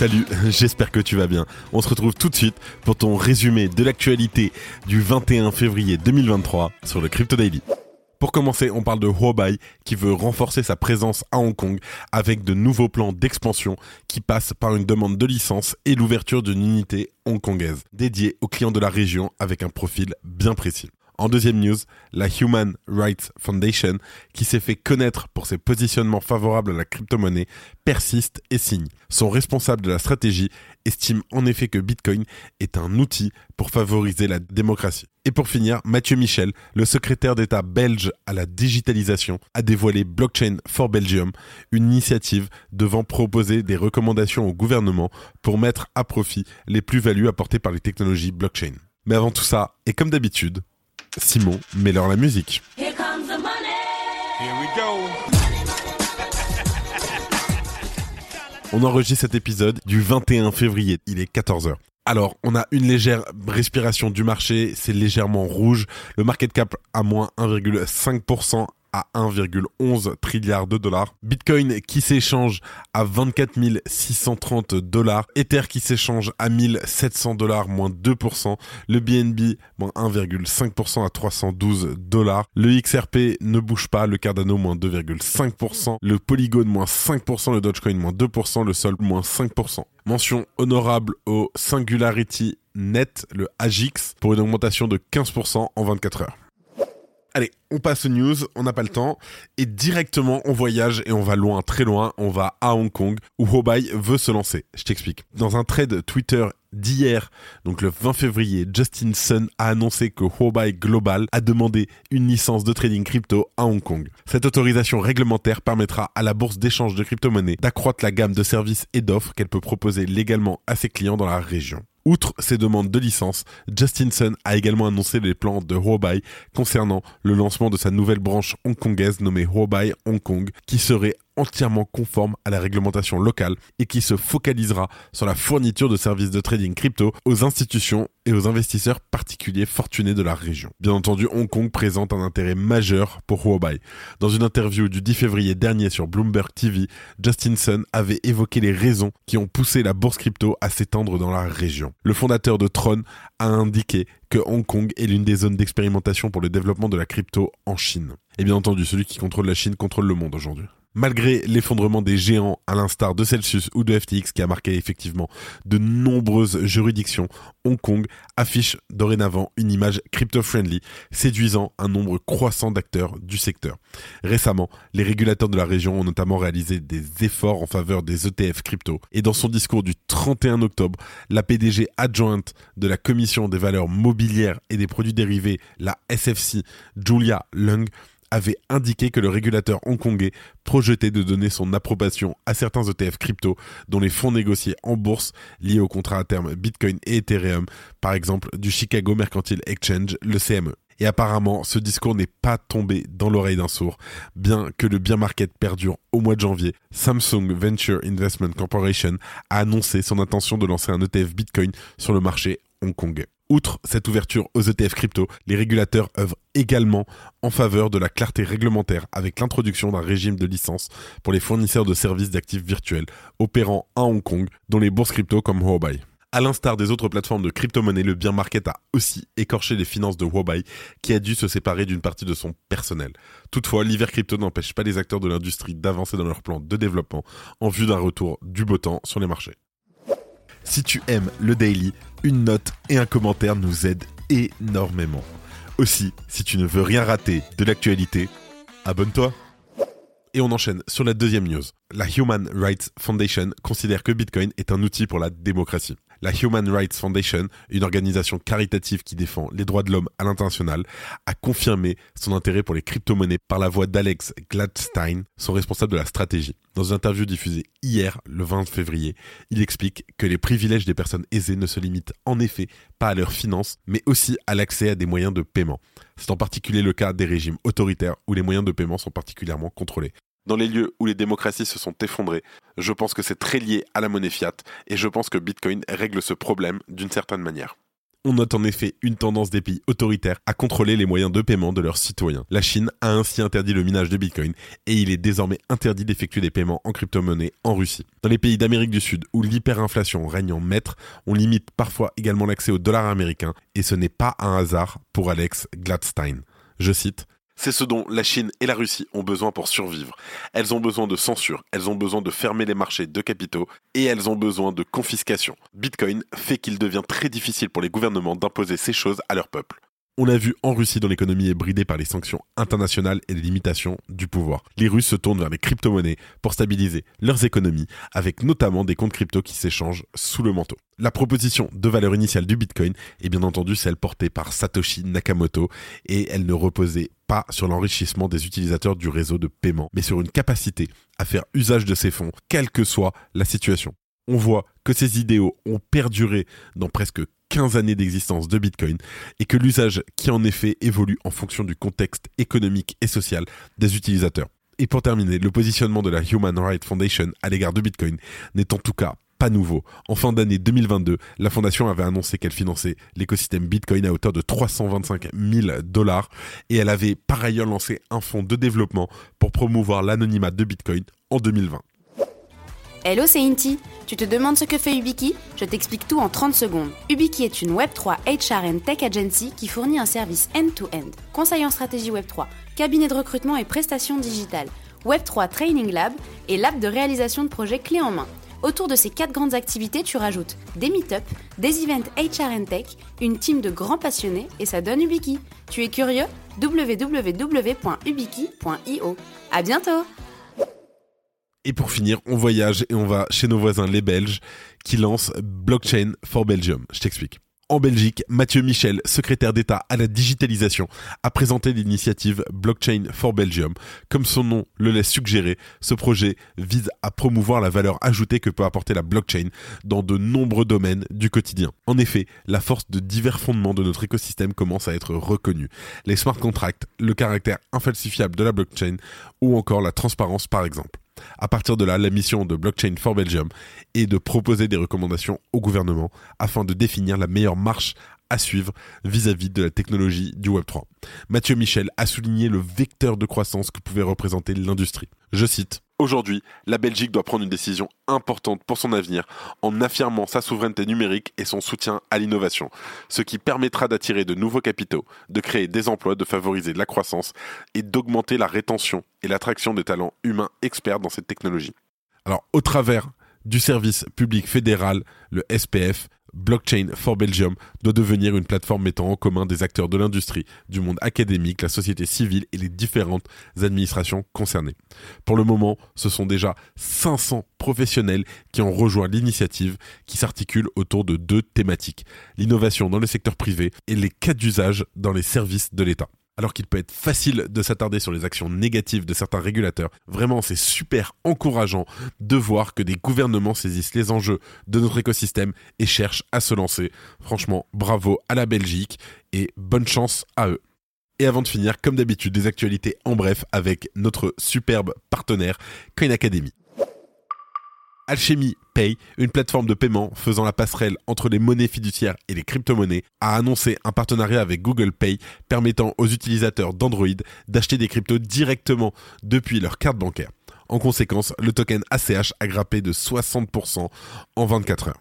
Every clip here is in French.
Salut, j'espère que tu vas bien. On se retrouve tout de suite pour ton résumé de l'actualité du 21 février 2023 sur le Crypto Daily. Pour commencer, on parle de Huobai qui veut renforcer sa présence à Hong Kong avec de nouveaux plans d'expansion qui passent par une demande de licence et l'ouverture d'une unité hongkongaise dédiée aux clients de la région avec un profil bien précis. En deuxième news, la Human Rights Foundation, qui s'est fait connaître pour ses positionnements favorables à la crypto-monnaie, persiste et signe. Son responsable de la stratégie estime en effet que Bitcoin est un outil pour favoriser la démocratie. Et pour finir, Mathieu Michel, le secrétaire d'État belge à la digitalisation, a dévoilé Blockchain for Belgium, une initiative devant proposer des recommandations au gouvernement pour mettre à profit les plus-values apportées par les technologies blockchain. Mais avant tout ça, et comme d'habitude, Simon, mets-leur la musique. Here comes the money. Here we go. On enregistre cet épisode du 21 février, il est 14h. Alors, on a une légère respiration du marché, c'est légèrement rouge. Le market cap à moins 1,5% à 1,11 trilliard de dollars. Bitcoin qui s'échange à 24 630 dollars. Ether qui s'échange à 1700 dollars, moins 2%. Le BNB, moins 1,5% à 312 dollars. Le XRP ne bouge pas. Le Cardano, moins 2,5%. Le Polygon, moins 5%. Le Dogecoin, moins 2%. Le Sol, moins 5%. Mention honorable au Singularity Net, le AGIX, pour une augmentation de 15% en 24 heures. Allez, on passe aux news, on n'a pas le temps, et directement on voyage et on va loin, très loin, on va à Hong Kong, où Huobai veut se lancer. Je t'explique. Dans un trade Twitter d'hier, donc le 20 février, Justin Sun a annoncé que Huobai Global a demandé une licence de trading crypto à Hong Kong. Cette autorisation réglementaire permettra à la bourse d'échange de crypto-monnaies d'accroître la gamme de services et d'offres qu'elle peut proposer légalement à ses clients dans la région. Outre ces demandes de licence, Justin Sun a également annoncé les plans de Huobai concernant le lancement de sa nouvelle branche hongkongaise nommée Huobai Hong Kong, qui serait entièrement conforme à la réglementation locale et qui se focalisera sur la fourniture de services de trading crypto aux institutions et aux investisseurs particuliers fortunés de la région. Bien entendu, Hong Kong présente un intérêt majeur pour Huobai. Dans une interview du 10 février dernier sur Bloomberg TV, Justin Sun avait évoqué les raisons qui ont poussé la bourse crypto à s'étendre dans la région. Le fondateur de Tron a indiqué que Hong Kong est l'une des zones d'expérimentation pour le développement de la crypto en Chine. Et bien entendu, celui qui contrôle la Chine contrôle le monde aujourd'hui. Malgré l'effondrement des géants à l'instar de Celsius ou de FTX qui a marqué effectivement de nombreuses juridictions, Hong Kong affiche dorénavant une image crypto-friendly, séduisant un nombre croissant d'acteurs du secteur. Récemment, les régulateurs de la région ont notamment réalisé des efforts en faveur des ETF crypto. Et dans son discours du 31 octobre, la PDG adjointe de la Commission des valeurs mobilières et des produits dérivés, la SFC, Julia Lung, avait indiqué que le régulateur hongkongais projetait de donner son approbation à certains ETF crypto dont les fonds négociés en bourse liés au contrat à terme Bitcoin et Ethereum, par exemple du Chicago Mercantile Exchange, le CME. Et apparemment, ce discours n'est pas tombé dans l'oreille d'un sourd. Bien que le bien market perdure au mois de janvier, Samsung Venture Investment Corporation a annoncé son intention de lancer un ETF Bitcoin sur le marché hongkongais. Outre cette ouverture aux ETF crypto, les régulateurs œuvrent également en faveur de la clarté réglementaire avec l'introduction d'un régime de licence pour les fournisseurs de services d'actifs virtuels opérant à Hong Kong, dont les bourses crypto comme Huobai. À l'instar des autres plateformes de crypto-monnaie, le bien market a aussi écorché les finances de Huobai, qui a dû se séparer d'une partie de son personnel. Toutefois, l'hiver crypto n'empêche pas les acteurs de l'industrie d'avancer dans leur plan de développement en vue d'un retour du beau temps sur les marchés. Si tu aimes le daily, une note et un commentaire nous aident énormément. Aussi, si tu ne veux rien rater de l'actualité, abonne-toi. Et on enchaîne sur la deuxième news. La Human Rights Foundation considère que Bitcoin est un outil pour la démocratie. La Human Rights Foundation, une organisation caritative qui défend les droits de l'homme à l'international, a confirmé son intérêt pour les crypto-monnaies par la voix d'Alex Gladstein, son responsable de la stratégie. Dans une interview diffusée hier, le 20 février, il explique que les privilèges des personnes aisées ne se limitent en effet pas à leurs finances, mais aussi à l'accès à des moyens de paiement. C'est en particulier le cas des régimes autoritaires où les moyens de paiement sont particulièrement contrôlés. Dans les lieux où les démocraties se sont effondrées, je pense que c'est très lié à la monnaie fiat et je pense que Bitcoin règle ce problème d'une certaine manière. On note en effet une tendance des pays autoritaires à contrôler les moyens de paiement de leurs citoyens. La Chine a ainsi interdit le minage de Bitcoin et il est désormais interdit d'effectuer des paiements en crypto-monnaie en Russie. Dans les pays d'Amérique du Sud où l'hyperinflation règne en maître, on limite parfois également l'accès au dollar américain et ce n'est pas un hasard pour Alex Gladstein. Je cite c'est ce dont la Chine et la Russie ont besoin pour survivre. Elles ont besoin de censure, elles ont besoin de fermer les marchés de capitaux et elles ont besoin de confiscation. Bitcoin fait qu'il devient très difficile pour les gouvernements d'imposer ces choses à leur peuple. On l'a vu en Russie dont l'économie est bridée par les sanctions internationales et les limitations du pouvoir. Les Russes se tournent vers les crypto-monnaies pour stabiliser leurs économies, avec notamment des comptes crypto qui s'échangent sous le manteau. La proposition de valeur initiale du Bitcoin est bien entendu celle portée par Satoshi Nakamoto et elle ne reposait pas sur l'enrichissement des utilisateurs du réseau de paiement, mais sur une capacité à faire usage de ces fonds, quelle que soit la situation. On voit que ces idéaux ont perduré dans presque 15 années d'existence de Bitcoin et que l'usage qui en effet évolue en fonction du contexte économique et social des utilisateurs. Et pour terminer, le positionnement de la Human Rights Foundation à l'égard de Bitcoin n'est en tout cas pas nouveau. En fin d'année 2022, la fondation avait annoncé qu'elle finançait l'écosystème Bitcoin à hauteur de 325 000 dollars et elle avait par ailleurs lancé un fonds de développement pour promouvoir l'anonymat de Bitcoin en 2020. Hello, c'est Inti. Tu te demandes ce que fait Ubiki? Je t'explique tout en 30 secondes. Ubiki est une Web3 HR Tech Agency qui fournit un service end-to-end. Conseil en stratégie Web3, cabinet de recrutement et prestations digitales, Web3 Training Lab et lab de réalisation de projets clés en main. Autour de ces quatre grandes activités, tu rajoutes des meet-up, des events HR Tech, une team de grands passionnés et ça donne Ubiki. Tu es curieux? Www.ubiki.io. À bientôt et pour finir, on voyage et on va chez nos voisins les Belges qui lancent Blockchain for Belgium. Je t'explique. En Belgique, Mathieu Michel, secrétaire d'État à la digitalisation, a présenté l'initiative Blockchain for Belgium. Comme son nom le laisse suggérer, ce projet vise à promouvoir la valeur ajoutée que peut apporter la blockchain dans de nombreux domaines du quotidien. En effet, la force de divers fondements de notre écosystème commence à être reconnue. Les smart contracts, le caractère infalsifiable de la blockchain ou encore la transparence par exemple. À partir de là, la mission de Blockchain for Belgium est de proposer des recommandations au gouvernement afin de définir la meilleure marche à suivre vis-à-vis de la technologie du Web3. Mathieu Michel a souligné le vecteur de croissance que pouvait représenter l'industrie. Je cite Aujourd'hui, la Belgique doit prendre une décision importante pour son avenir en affirmant sa souveraineté numérique et son soutien à l'innovation, ce qui permettra d'attirer de nouveaux capitaux, de créer des emplois, de favoriser la croissance et d'augmenter la rétention et l'attraction des talents humains experts dans cette technologie. Alors, au travers du service public fédéral, le SPF, Blockchain for Belgium doit devenir une plateforme mettant en commun des acteurs de l'industrie, du monde académique, la société civile et les différentes administrations concernées. Pour le moment, ce sont déjà 500 professionnels qui ont rejoint l'initiative qui s'articule autour de deux thématiques, l'innovation dans le secteur privé et les cas d'usage dans les services de l'État alors qu'il peut être facile de s'attarder sur les actions négatives de certains régulateurs. Vraiment, c'est super encourageant de voir que des gouvernements saisissent les enjeux de notre écosystème et cherchent à se lancer. Franchement, bravo à la Belgique et bonne chance à eux. Et avant de finir, comme d'habitude, des actualités en bref avec notre superbe partenaire Coin Academy. Alchemy Pay, une plateforme de paiement faisant la passerelle entre les monnaies fiduciaires et les crypto-monnaies, a annoncé un partenariat avec Google Pay permettant aux utilisateurs d'Android d'acheter des cryptos directement depuis leur carte bancaire. En conséquence, le token ACH a grappé de 60% en 24 heures.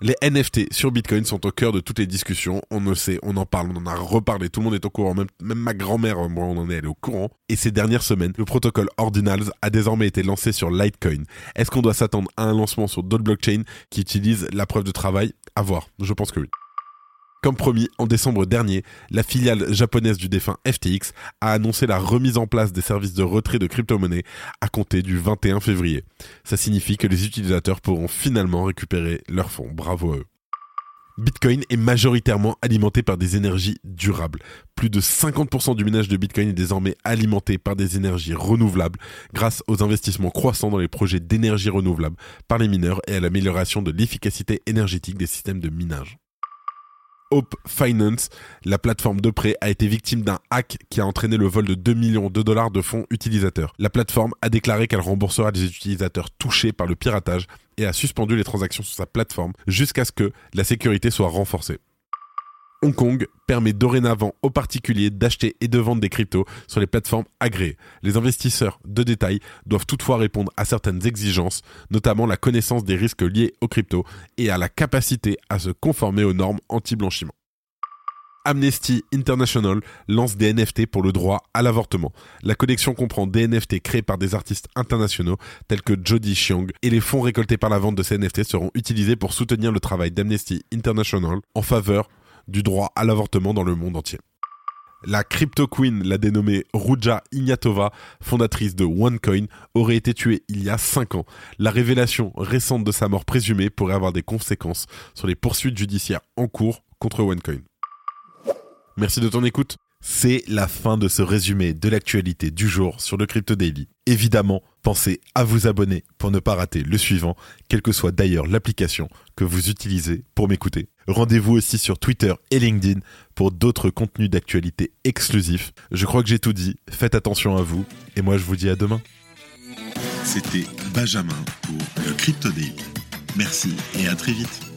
Les NFT sur Bitcoin sont au cœur de toutes les discussions. On ne sait, on en parle, on en a reparlé, tout le monde est au courant, même, ma grand-mère, moi, on en est, elle est au courant. Et ces dernières semaines, le protocole Ordinals a désormais été lancé sur Litecoin. Est-ce qu'on doit s'attendre à un lancement sur d'autres blockchains qui utilisent la preuve de travail? À voir, je pense que oui. Comme promis, en décembre dernier, la filiale japonaise du défunt FTX a annoncé la remise en place des services de retrait de crypto-monnaies à compter du 21 février. Ça signifie que les utilisateurs pourront finalement récupérer leurs fonds. Bravo à eux. Bitcoin est majoritairement alimenté par des énergies durables. Plus de 50% du minage de Bitcoin est désormais alimenté par des énergies renouvelables grâce aux investissements croissants dans les projets d'énergie renouvelable par les mineurs et à l'amélioration de l'efficacité énergétique des systèmes de minage. Hope Finance, la plateforme de prêt, a été victime d'un hack qui a entraîné le vol de 2 millions de dollars de fonds utilisateurs. La plateforme a déclaré qu'elle remboursera les utilisateurs touchés par le piratage et a suspendu les transactions sur sa plateforme jusqu'à ce que la sécurité soit renforcée. Hong Kong permet dorénavant aux particuliers d'acheter et de vendre des cryptos sur les plateformes agréées. Les investisseurs de détail doivent toutefois répondre à certaines exigences, notamment la connaissance des risques liés aux cryptos et à la capacité à se conformer aux normes anti-blanchiment. Amnesty International lance des NFT pour le droit à l'avortement. La collection comprend des NFT créés par des artistes internationaux tels que Jody Xiong et les fonds récoltés par la vente de ces NFT seront utilisés pour soutenir le travail d'Amnesty International en faveur du droit à l'avortement dans le monde entier. La crypto queen, la dénommée Ruja Ignatova, fondatrice de OneCoin, aurait été tuée il y a 5 ans. La révélation récente de sa mort présumée pourrait avoir des conséquences sur les poursuites judiciaires en cours contre OneCoin. Merci de ton écoute. C'est la fin de ce résumé de l'actualité du jour sur le Crypto Daily. Évidemment, pensez à vous abonner pour ne pas rater le suivant, quelle que soit d'ailleurs l'application que vous utilisez pour m'écouter. Rendez-vous aussi sur Twitter et LinkedIn pour d'autres contenus d'actualité exclusifs. Je crois que j'ai tout dit, faites attention à vous, et moi je vous dis à demain. C'était Benjamin pour le Crypto Daily. Merci et à très vite.